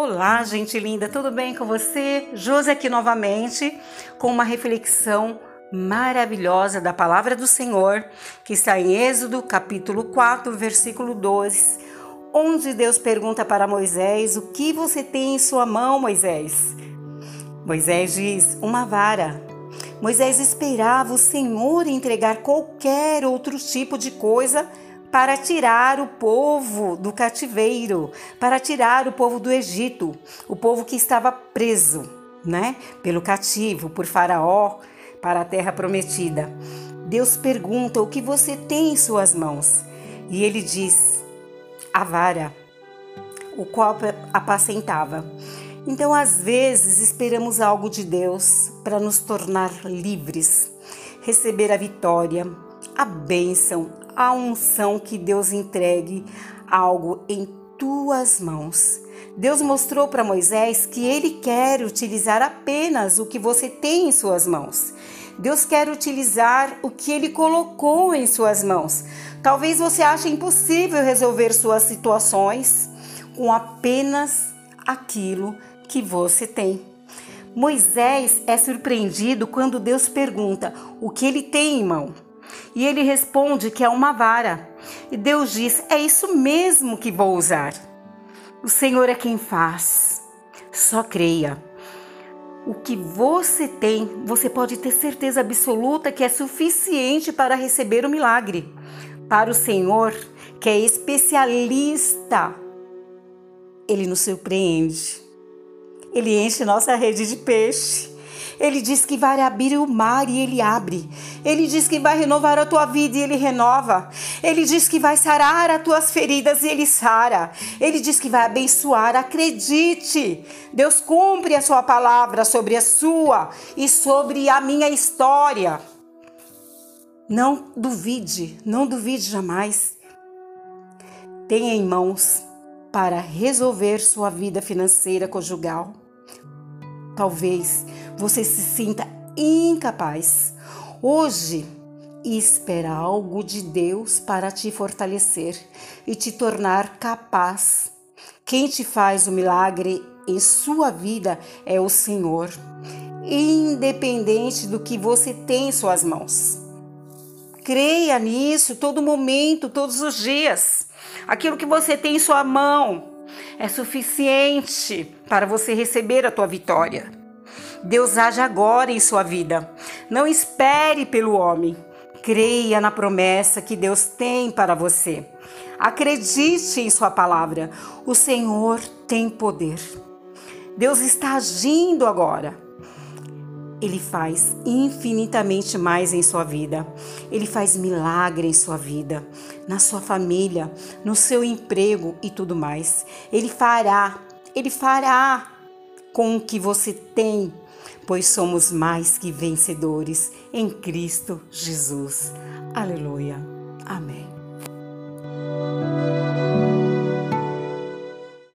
Olá, gente linda, tudo bem com você? Josi aqui novamente com uma reflexão maravilhosa da palavra do Senhor, que está em Êxodo, capítulo 4, versículo 2, onde Deus pergunta para Moisés: O que você tem em sua mão, Moisés? Moisés diz: Uma vara. Moisés esperava o Senhor entregar qualquer outro tipo de coisa para tirar o povo do cativeiro, para tirar o povo do Egito, o povo que estava preso, né, pelo cativo, por Faraó, para a terra prometida. Deus pergunta: "O que você tem em suas mãos?" E ele diz: "A vara, o qual apacentava." Então, às vezes, esperamos algo de Deus para nos tornar livres, receber a vitória, a bênção, a unção que Deus entregue algo em tuas mãos. Deus mostrou para Moisés que ele quer utilizar apenas o que você tem em suas mãos. Deus quer utilizar o que ele colocou em suas mãos. Talvez você ache impossível resolver suas situações com apenas aquilo que você tem. Moisés é surpreendido quando Deus pergunta o que ele tem em mão. E ele responde que é uma vara. E Deus diz: É isso mesmo que vou usar. O Senhor é quem faz. Só creia. O que você tem, você pode ter certeza absoluta que é suficiente para receber o milagre. Para o Senhor, que é especialista, ele nos surpreende. Ele enche nossa rede de peixe. Ele diz que vai abrir o mar e ele abre. Ele diz que vai renovar a tua vida e ele renova. Ele diz que vai sarar as tuas feridas e ele sara. Ele diz que vai abençoar. Acredite. Deus cumpre a sua palavra sobre a sua e sobre a minha história. Não duvide, não duvide jamais. Tenha em mãos para resolver sua vida financeira conjugal. Talvez você se sinta incapaz. Hoje, espera algo de Deus para te fortalecer e te tornar capaz. Quem te faz o milagre em sua vida é o Senhor, independente do que você tem em suas mãos. Creia nisso todo momento, todos os dias. Aquilo que você tem em sua mão é suficiente para você receber a tua vitória. Deus age agora em sua vida. Não espere pelo homem. Creia na promessa que Deus tem para você. Acredite em Sua palavra. O Senhor tem poder. Deus está agindo agora. Ele faz infinitamente mais em sua vida. Ele faz milagre em sua vida, na sua família, no seu emprego e tudo mais. Ele fará, ele fará com o que você tem pois somos mais que vencedores em Cristo Jesus. Aleluia. Amém.